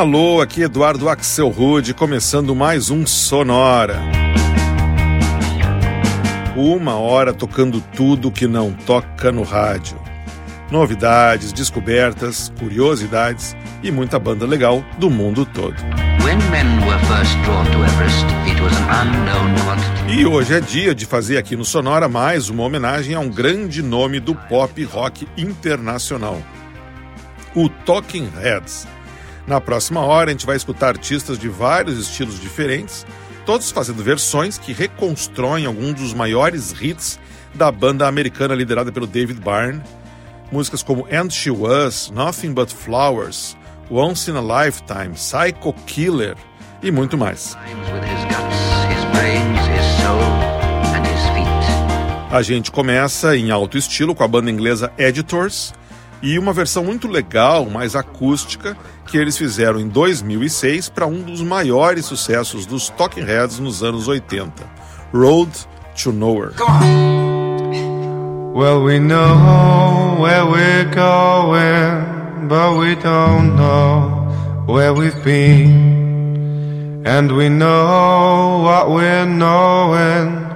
Alô, aqui Eduardo Axel Rude, começando mais um Sonora. Uma hora tocando tudo que não toca no rádio. Novidades, descobertas, curiosidades e muita banda legal do mundo todo. E hoje é dia de fazer aqui no Sonora mais uma homenagem a um grande nome do pop rock internacional, o Talking Heads. Na próxima hora, a gente vai escutar artistas de vários estilos diferentes, todos fazendo versões que reconstroem alguns dos maiores hits da banda americana liderada pelo David Byrne. Músicas como And She Was, Nothing But Flowers, Once in a Lifetime, Psycho Killer e muito mais. A gente começa em alto estilo com a banda inglesa Editors e uma versão muito legal, mais acústica, que eles fizeram em 2006 para um dos maiores sucessos dos Talking Heads nos anos 80, Road to Nowhere. Well, we know where we're going, but we don't know where we've been. And we know what we're knowing,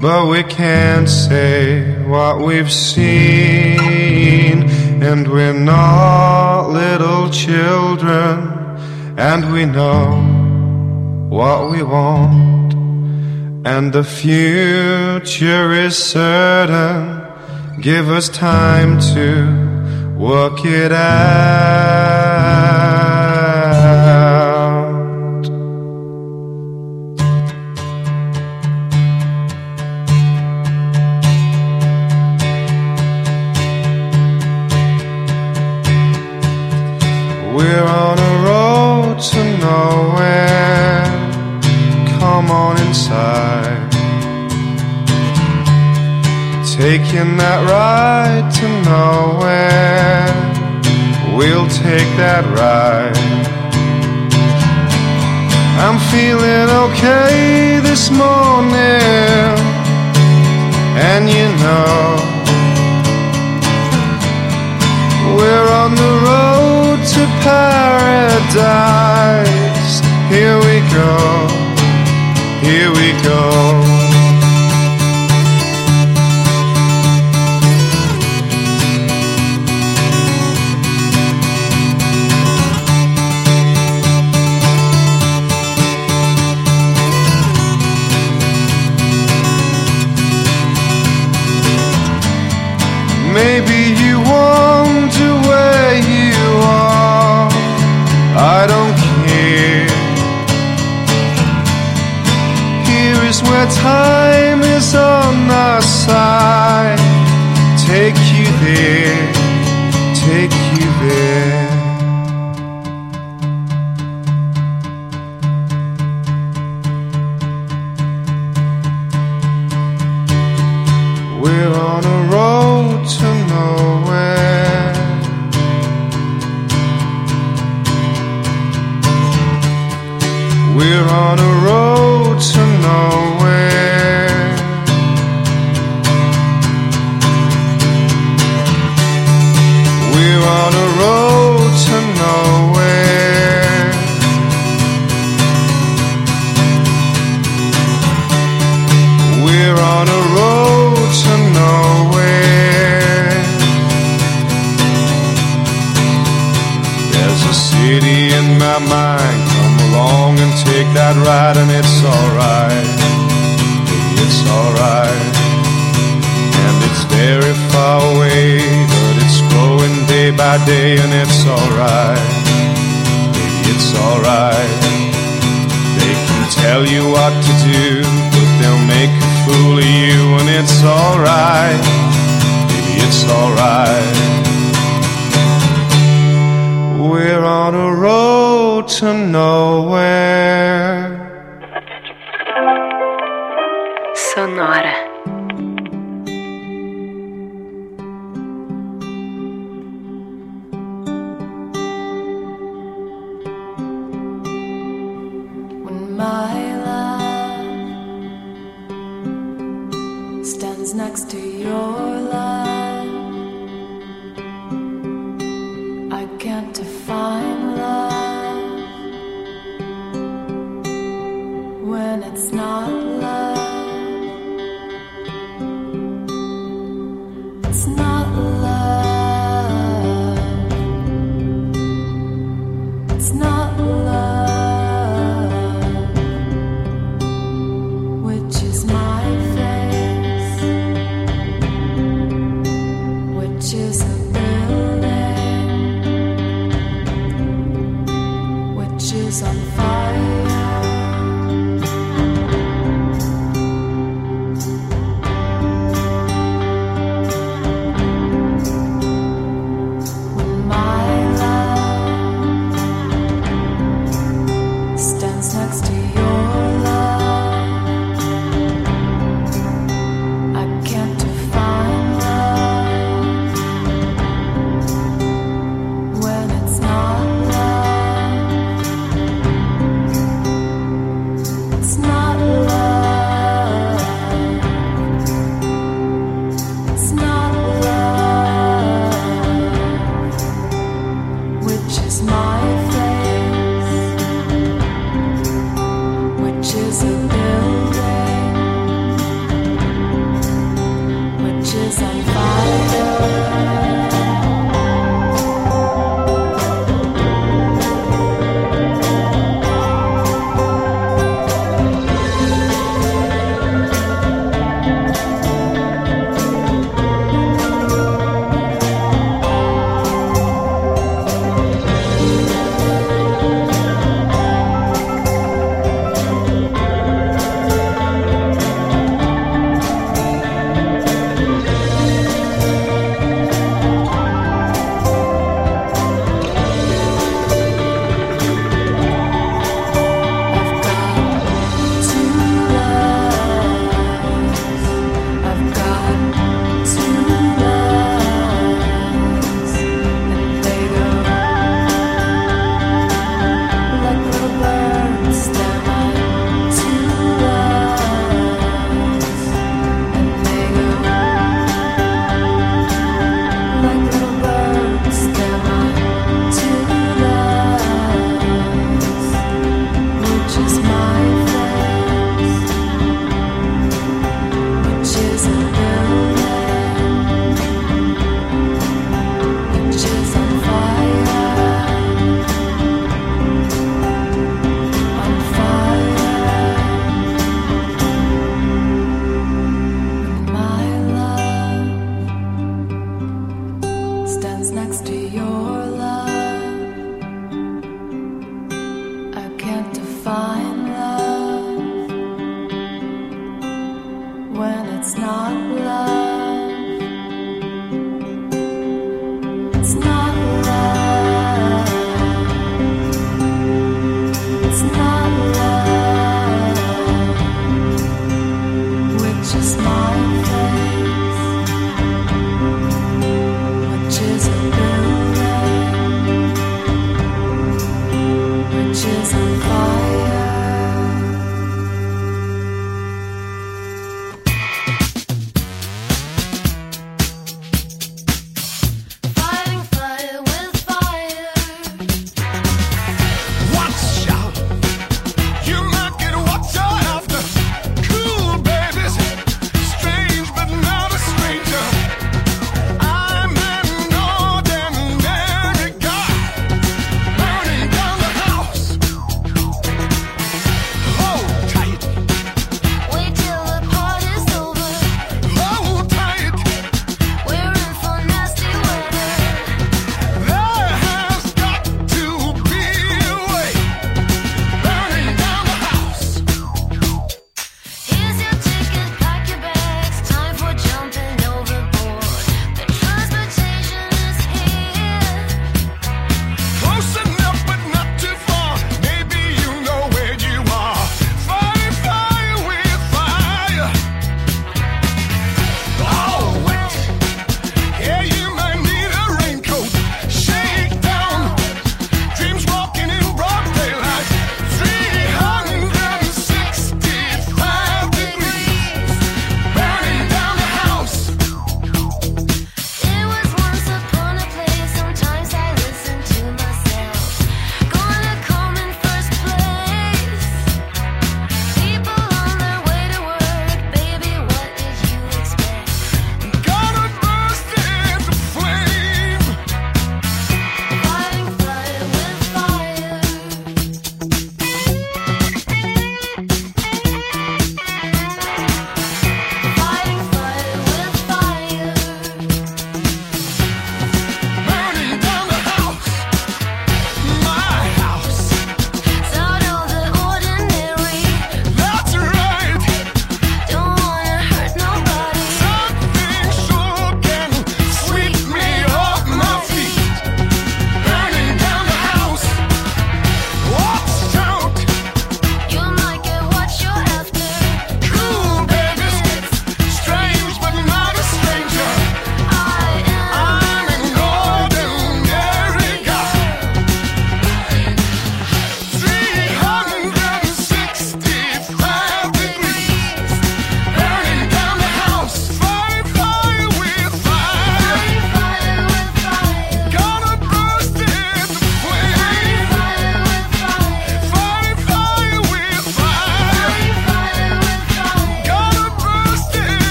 but we can't say what we've seen. And we're not little children, and we know what we want. And the future is certain. Give us time to work it out. some fun.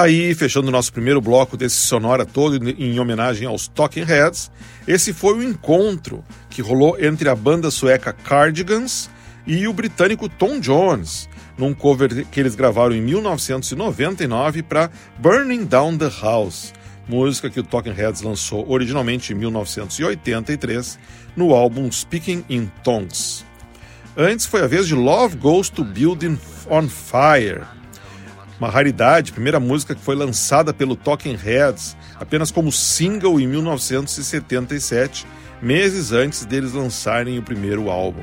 Tá aí, fechando o nosso primeiro bloco desse sonora todo em homenagem aos Talking Heads. Esse foi o encontro que rolou entre a banda sueca Cardigans e o britânico Tom Jones, num cover que eles gravaram em 1999 para Burning Down the House, música que o Talking Heads lançou originalmente em 1983 no álbum Speaking in Tongues. Antes foi a vez de Love Goes to Building on Fire, uma raridade, primeira música que foi lançada pelo Talking Heads apenas como single em 1977, meses antes deles lançarem o primeiro álbum.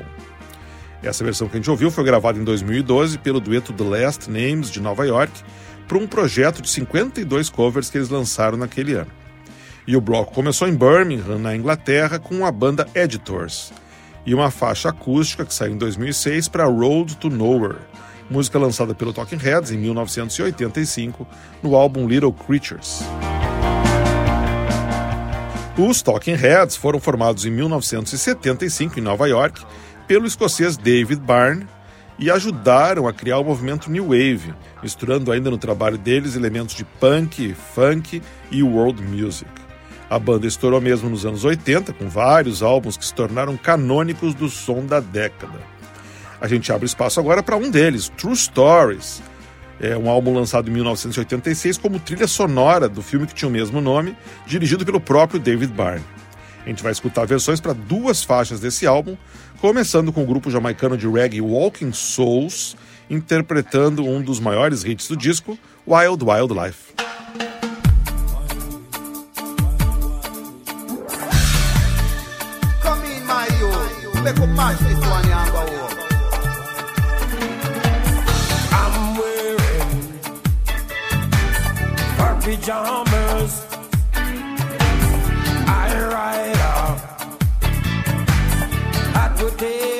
Essa versão que a gente ouviu foi gravada em 2012 pelo dueto The Last Names de Nova York para um projeto de 52 covers que eles lançaram naquele ano. E o bloco começou em Birmingham, na Inglaterra, com a banda Editors e uma faixa acústica que saiu em 2006 para Road to Nowhere, música lançada pelo Talking Heads em 1985 no álbum Little Creatures. Os Talking Heads foram formados em 1975 em Nova York pelo escocês David Byrne e ajudaram a criar o movimento New Wave, misturando ainda no trabalho deles elementos de punk, funk e world music. A banda estourou mesmo nos anos 80, com vários álbuns que se tornaram canônicos do som da década. A gente abre espaço agora para um deles, True Stories. É um álbum lançado em 1986 como trilha sonora do filme que tinha o mesmo nome, dirigido pelo próprio David Byrne. A gente vai escutar versões para duas faixas desse álbum, começando com o grupo jamaicano de reggae Walking Souls, interpretando um dos maiores hits do disco, Wild Wild Life. Come in, pajamas. I ride off hot potato. It's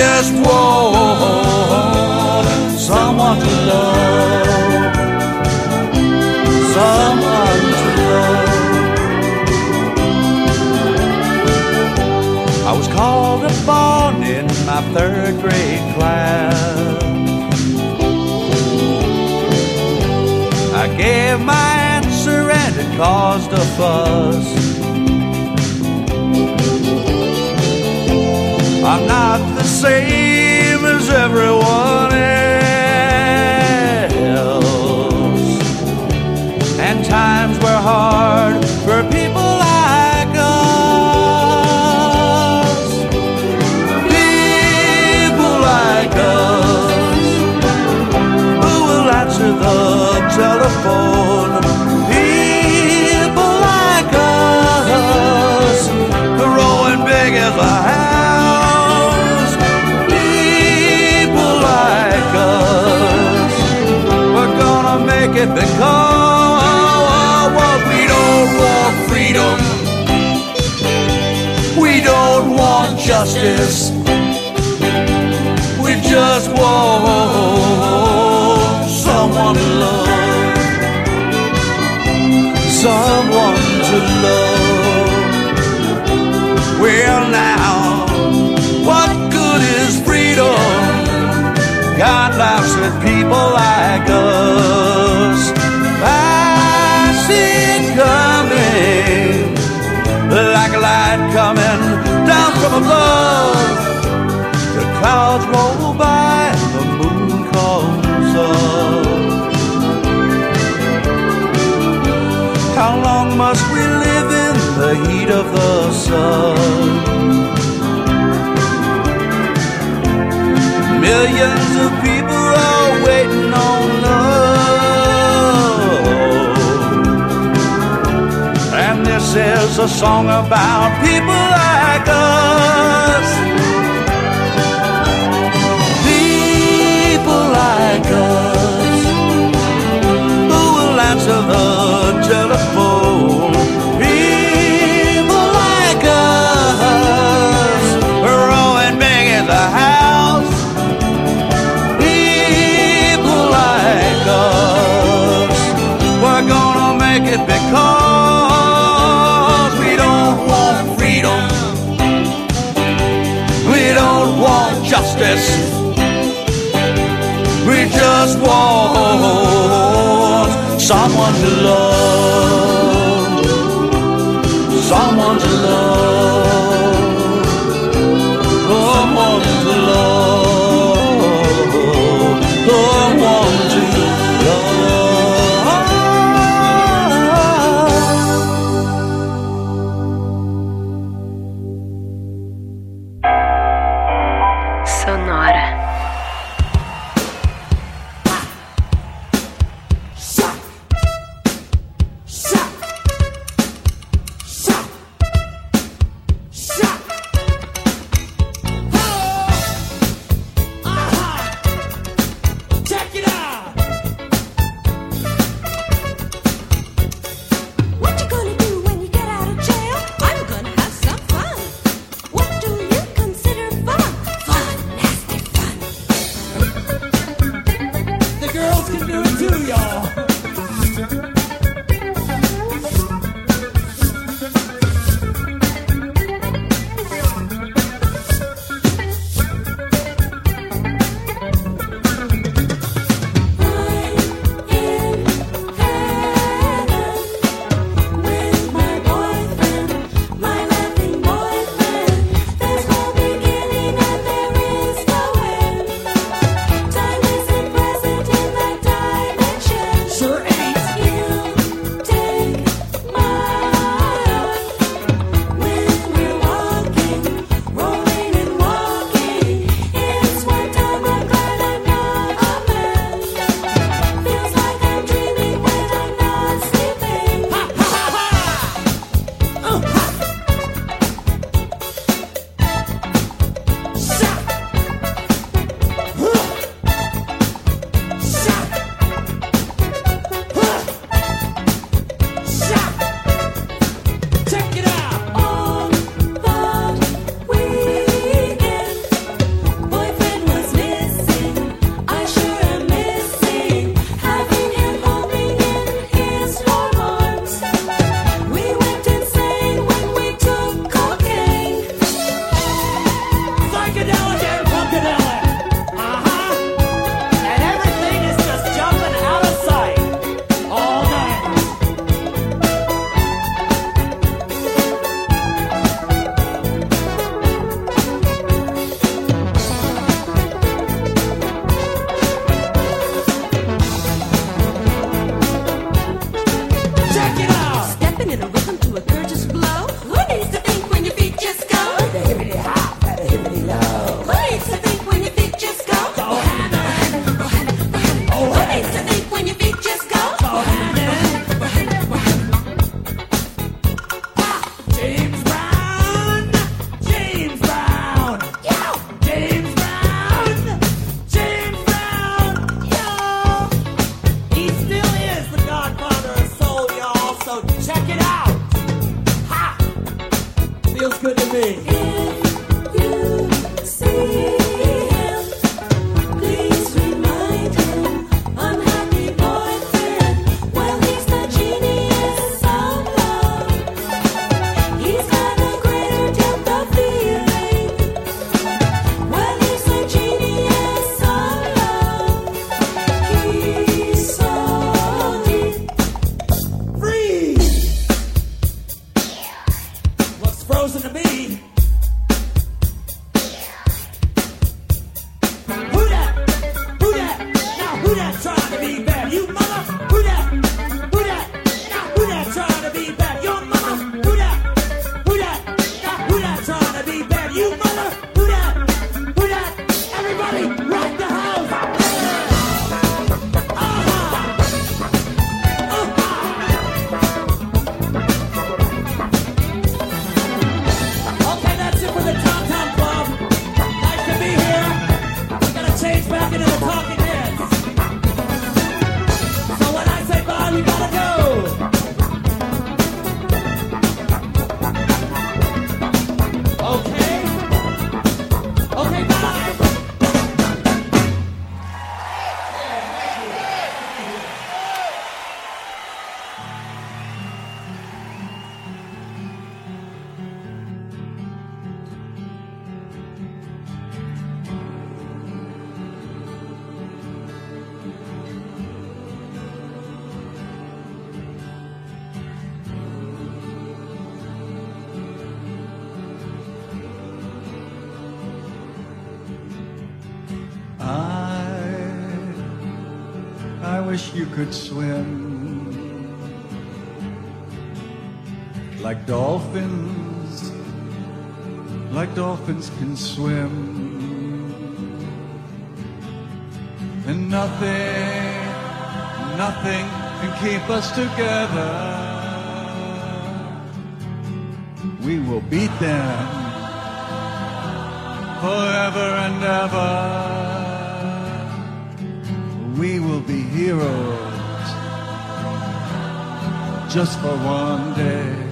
just want someone to love. Someone to love. I was called upon in my third grade class. I gave my answer and it caused a fuss. I'm not same as everyone else. And times were hard make it because we don't want freedom. We don't want justice. From above. The clouds roll by and the moon comes up. How long must we live in the heat of the sun? Millions of people are waiting on love. And this is a song about people like us. It because we don't want freedom. We don't want justice. We just want someone to love. could swim like dolphins, like dolphins can swim, and nothing, nothing can keep us together. We will beat them forever and ever. We will be heroes just for one day.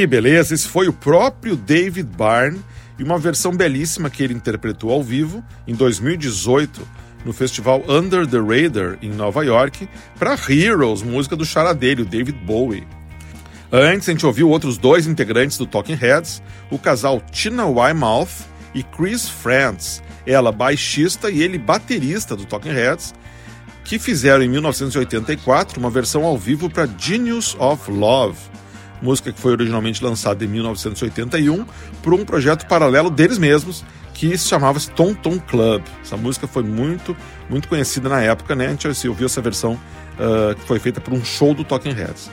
Que beleza! Esse foi o próprio David Byrne e uma versão belíssima que ele interpretou ao vivo em 2018 no festival Under the Radar em Nova York para Heroes, música do charadelho David Bowie. Antes a gente ouviu outros dois integrantes do Talking Heads, o casal Tina Weymouth e Chris Frantz, ela baixista e ele baterista do Talking Heads, que fizeram em 1984 uma versão ao vivo para Genius of Love, música que foi originalmente lançada em 1981 por um projeto paralelo deles mesmos que se chamava Tom Tom Club. Essa música foi muito, muito conhecida na época, né? A gente ouviu essa versão uh, que foi feita por um show do Talking Heads.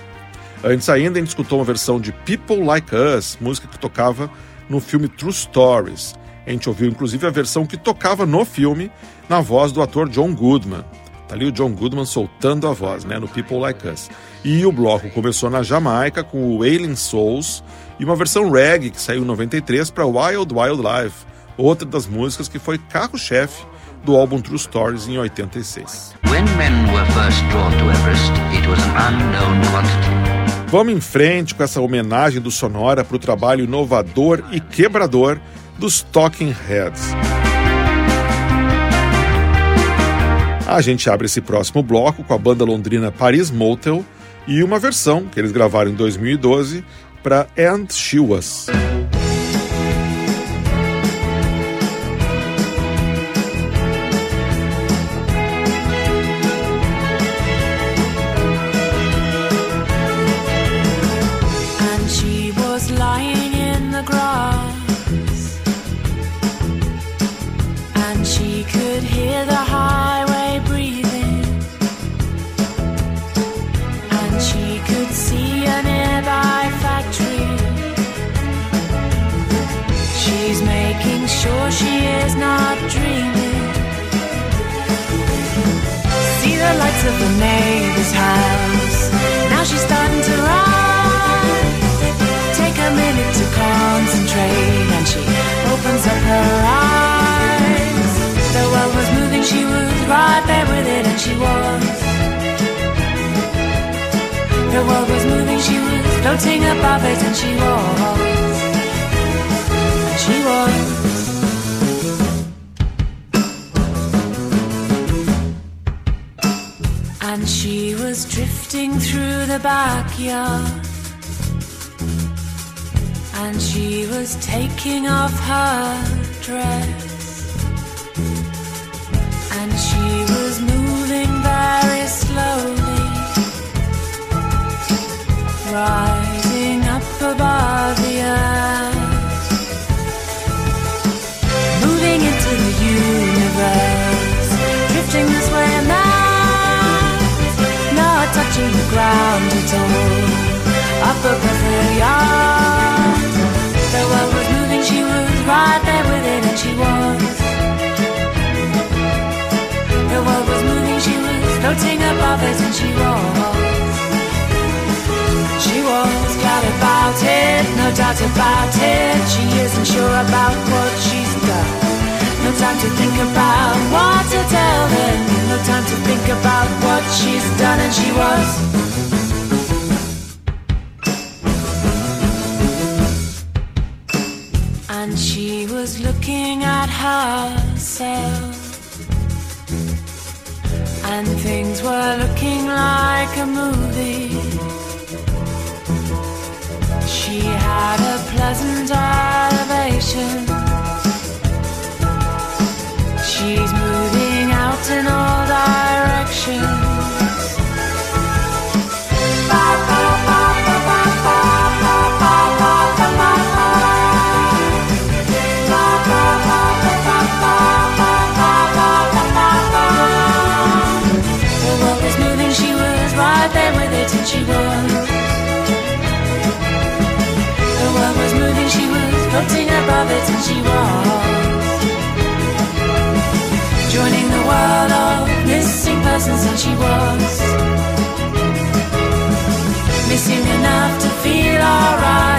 Antes ainda, a gente escutou uma versão de People Like Us, música que tocava no filme True Stories. A gente ouviu inclusive a versão que tocava no filme na voz do ator John Goodman. Tá ali o John Goodman soltando a voz, né, no People Like Us. E o bloco começou na Jamaica com o Alien Souls e uma versão reggae que saiu em 93 para Wild Wild Life, outra das músicas que foi carro-chefe do álbum True Stories em 86. When men were first drawn to Everest, it was an unknown quantity. Vamos em frente com essa homenagem do Sonora para o trabalho inovador e quebrador dos Talking Heads. A gente abre esse próximo bloco com a banda londrina Paris Motel e uma versão que eles gravaram em 2012 para And She. Neighbor's house. Now she's starting to rise. Take a minute to concentrate, and she opens up her eyes. The world was moving, she was right there with it, and she was. The world was moving, she was floating above it, and she was. She was. She was drifting through the backyard. And she was taking off her dress. And she was moving very slowly, rising up above the earth, moving into the universe, drifting this way and that, not touching the ground at all, up above the yard. The world was moving, she was right there with it, and she was. The world was moving, she was floating above it, and she was. She was glad about it, no doubt about it. She isn't sure about what she's done. No time to think about what to tell them. No time to think about what she's done, and she was. And she was looking at herself. And things were looking like a movie. She had a pleasant elevation. She's moving out in all it, and she was. Joining the world of missing persons, and she was. Missing enough to feel alright,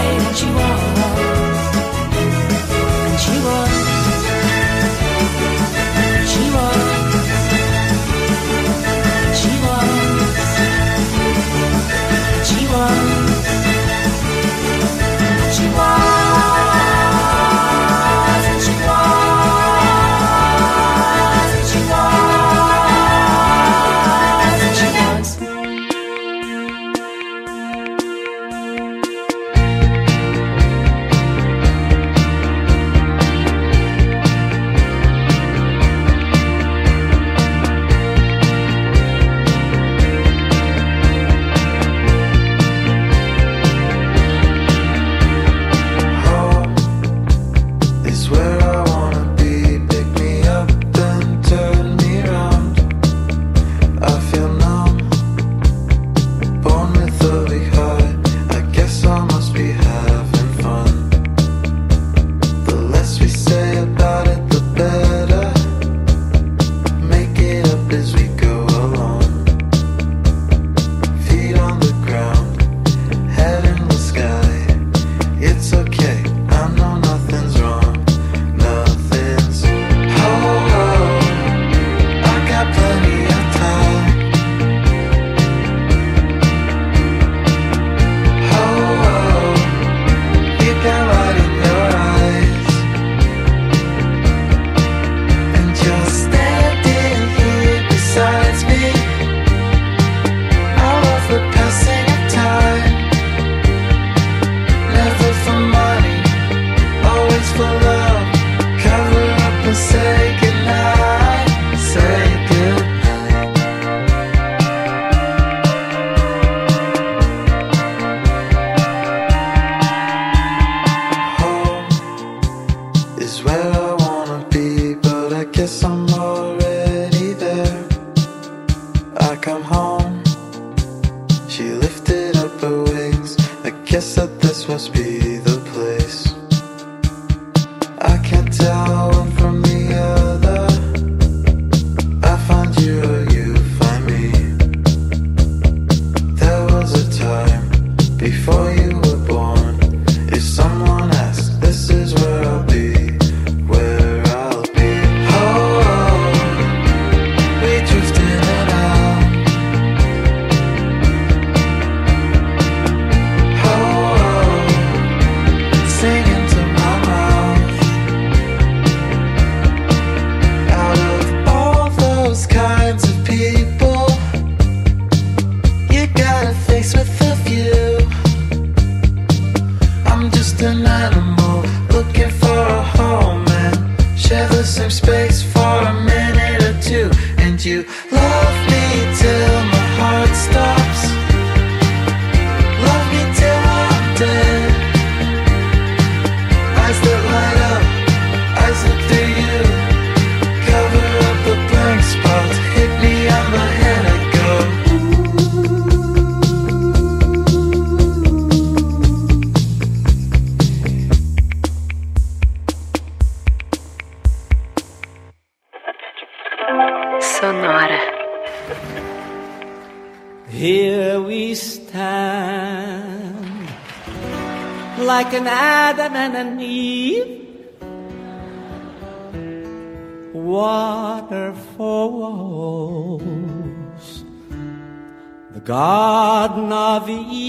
Garden of Eden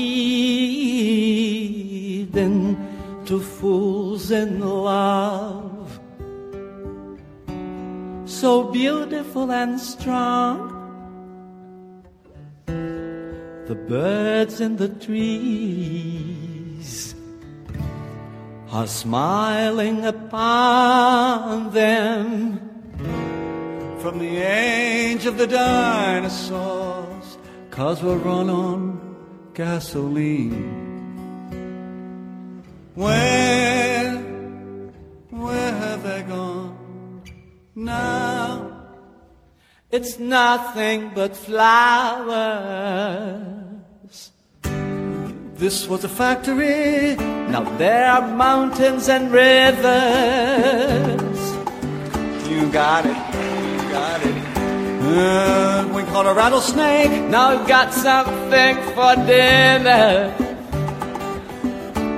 to fools in love. So beautiful and strong. The birds in the trees are smiling upon them from the age of the dinosaurs, cause we're run on gasoline. Where, where have they gone now? It's nothing but flowers. This was a factory, now there are mountains and rivers. You got it, you got it. Uh, we caught a rattlesnake, now we've got something for dinner.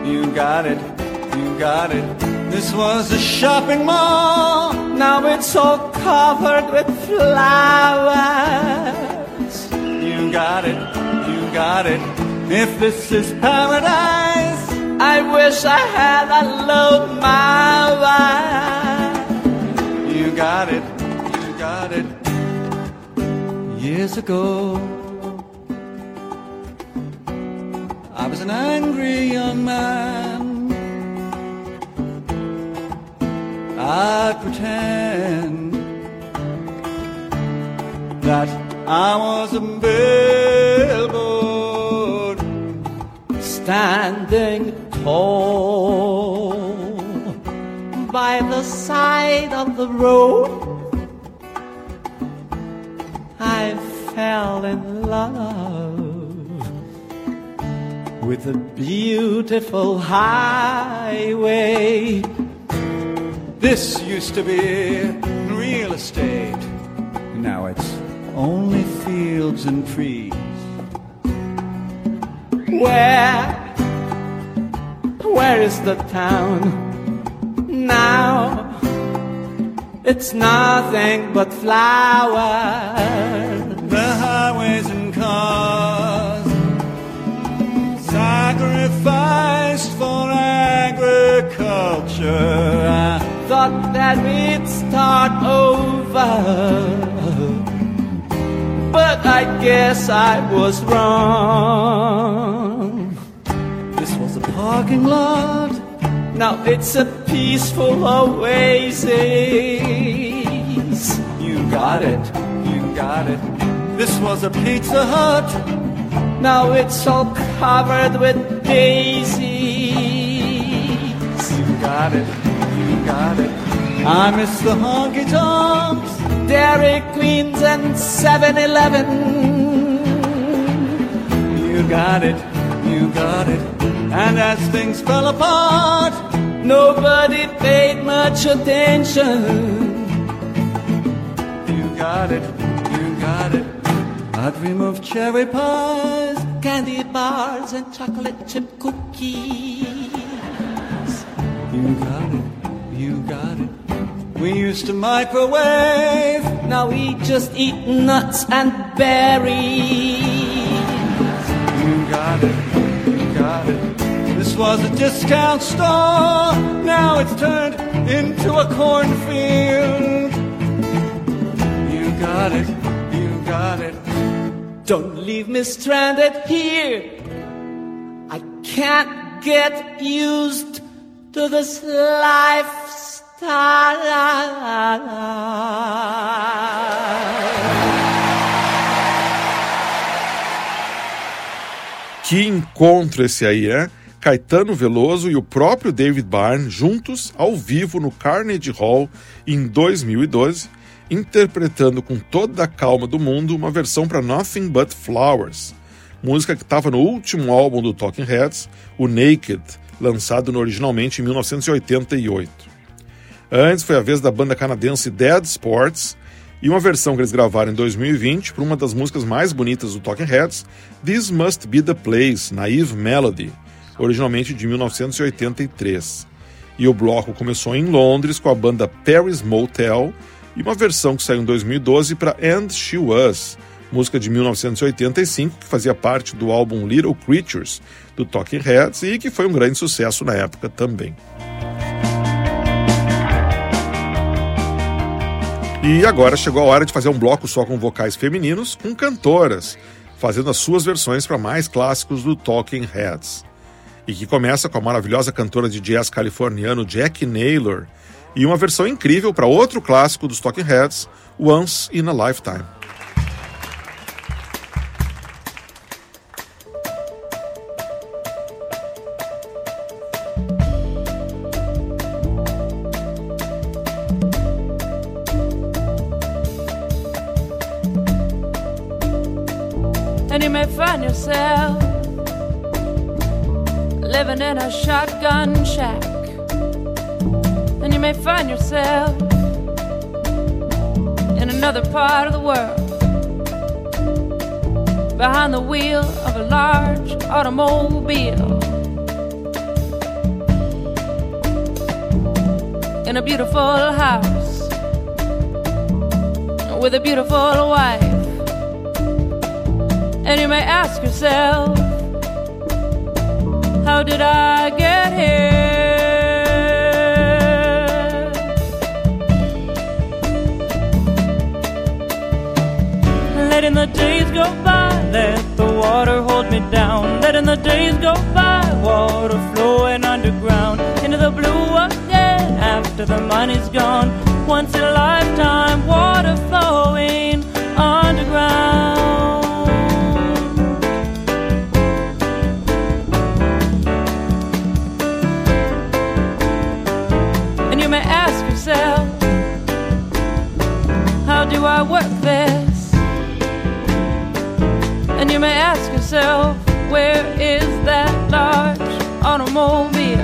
You got it, you got it. This was a shopping mall, now it's all covered with flowers. You got it, you got it. If this is paradise, I wish I had a my wife. You got it, you got it. Years ago, I was an angry young man. I pretend that I was a billboard standing tall by the side of the road. I fell in love with a beautiful highway. This used to be real estate. Now it's only fields and trees. Where, where is the town now? It's nothing but flowers. The highways and cars sacrificed for agriculture. I thought that we'd start over. But I guess I was wrong. This was a parking lot. Now it's a peaceful oasis. You got it, you got it. This was a Pizza Hut. Now it's all covered with daisies. You got it, you got it. I miss the honky tonks, Dairy Queens, and 7 Eleven. You got it, You got it. And as things fell apart, nobody paid much attention. You got it, you got it. I dream of cherry pies, candy bars, and chocolate chip cookies. You got it, you got it. We used to microwave, now we just eat nuts and berries. You got it, you got it. This was a discount store, now it's turned into a cornfield. You got it, you got it. Don't leave me stranded here. I can't get used to this lifestyle. Que encontro esse aí, é? Caetano Veloso e o próprio David Byrne juntos ao vivo no Carnegie Hall em 2012, interpretando com toda a calma do mundo uma versão para Nothing But Flowers, música que estava no último álbum do Talking Heads, o Naked, lançado originalmente em 1988. Antes foi a vez da banda canadense Dead Sports e uma versão que eles gravaram em 2020 para uma das músicas mais bonitas do Talking Heads, This Must Be the Place, Naive Melody, originalmente de 1983. E o bloco começou em Londres com a banda Paris Motel e uma versão que saiu em 2012 para And She Was, música de 1985 que fazia parte do álbum Little Creatures do Talking Heads e que foi um grande sucesso na época também. E agora chegou a hora de fazer um bloco só com vocais femininos, com cantoras, fazendo as suas versões para mais clássicos do Talking Heads. E que começa com a maravilhosa cantora de jazz californiano Jack Naylor e uma versão incrível para outro clássico dos Talking Heads, Once in a Lifetime. In a shotgun shack, and you may find yourself in another part of the world behind the wheel of a large automobile. In a beautiful house with a beautiful wife. And you may ask yourself, how did I get here? Letting the days go by, let the water hold me down. Letting the days go by, water flowing underground into the blue again after the money's gone. Once in a lifetime, water flowing underground. This? And you may ask yourself, where is that large automobile?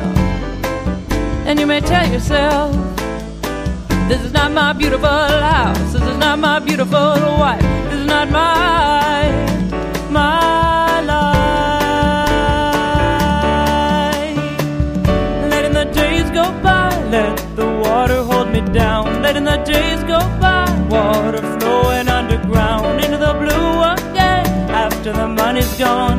And you may tell yourself, this is not my beautiful house. This is not my beautiful wife. This is not my, my life. Letting the days go by, let the water hold me down. Letting the days go by, water the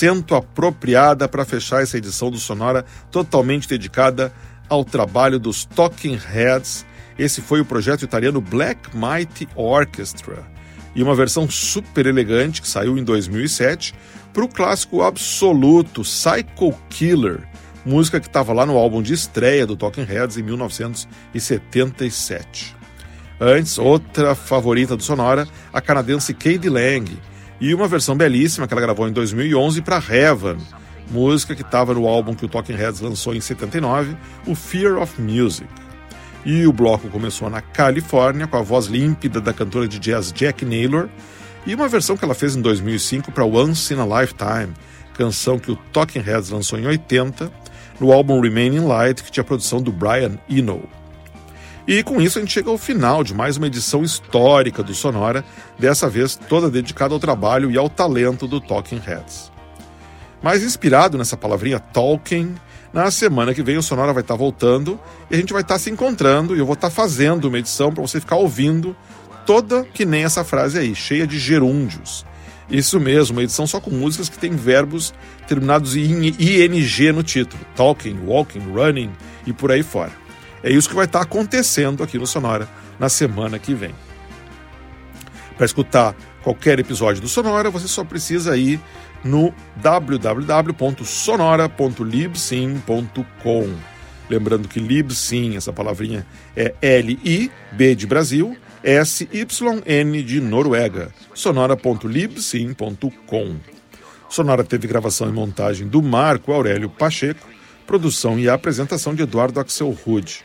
Cento apropriada para fechar essa edição do Sonora, totalmente dedicada ao trabalho dos Talking Heads. Esse foi o projeto italiano Black Mighty Orchestra e uma versão super elegante que saiu em 2007 para o clássico absoluto Psycho Killer, música que estava lá no álbum de estreia do Talking Heads em 1977. Antes, outra favorita do Sonora, a canadense Katie Lang, e uma versão belíssima que ela gravou em 2011 para Heaven, música que estava no álbum que o Talking Heads lançou em 79, o Fear of Music. E o bloco começou na Califórnia com a voz límpida da cantora de jazz Jack Naylor e uma versão que ela fez em 2005 para Once in a Lifetime, canção que o Talking Heads lançou em 80 no álbum Remaining Light, que tinha a produção do Brian Eno. E com isso a gente chega ao final de mais uma edição histórica do Sonora, dessa vez toda dedicada ao trabalho e ao talento do Talking Heads. Mas inspirado nessa palavrinha talking, na semana que vem o Sonora vai estar voltando e a gente vai estar se encontrando e eu vou estar fazendo uma edição para você ficar ouvindo toda que nem essa frase aí, cheia de gerúndios. Isso mesmo, uma edição só com músicas que tem verbos terminados em ing no título: talking, walking, running e por aí fora. É isso que vai estar acontecendo aqui no Sonora na semana que vem. Para escutar qualquer episódio do Sonora, você só precisa ir no www.sonora.libsyn.com. Lembrando que Libsyn, essa palavrinha é L-I-B de Brasil, S-Y-N de Noruega. sonora.libsyn.com. Sonora teve gravação e montagem do Marco Aurélio Pacheco, produção e apresentação de Eduardo Axel Rude.